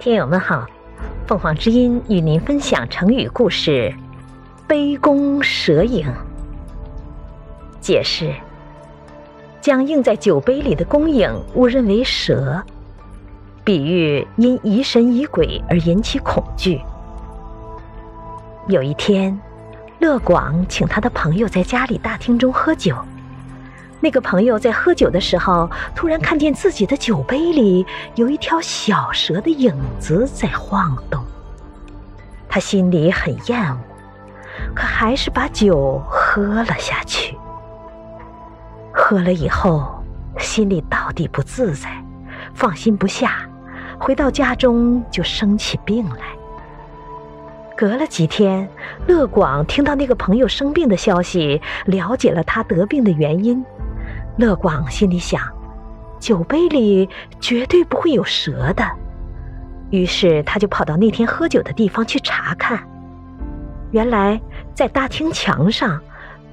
听友们好，凤凰之音与您分享成语故事“杯弓蛇影”。解释：将映在酒杯里的弓影误认为蛇，比喻因疑神疑鬼而引起恐惧。有一天，乐广请他的朋友在家里大厅中喝酒。那个朋友在喝酒的时候，突然看见自己的酒杯里有一条小蛇的影子在晃动。他心里很厌恶，可还是把酒喝了下去。喝了以后，心里到底不自在，放心不下，回到家中就生起病来。隔了几天，乐广听到那个朋友生病的消息，了解了他得病的原因。乐广心里想，酒杯里绝对不会有蛇的，于是他就跑到那天喝酒的地方去查看。原来在大厅墙上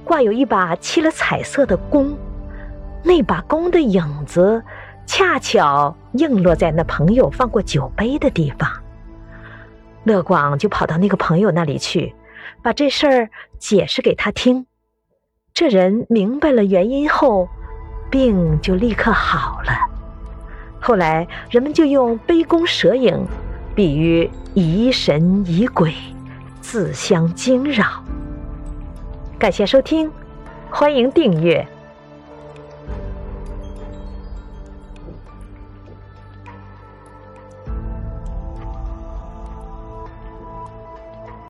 挂有一把漆了彩色的弓，那把弓的影子恰巧映落在那朋友放过酒杯的地方。乐广就跑到那个朋友那里去，把这事儿解释给他听。这人明白了原因后。病就立刻好了。后来人们就用杯弓蛇影，比喻疑神疑鬼，自相惊扰。感谢收听，欢迎订阅。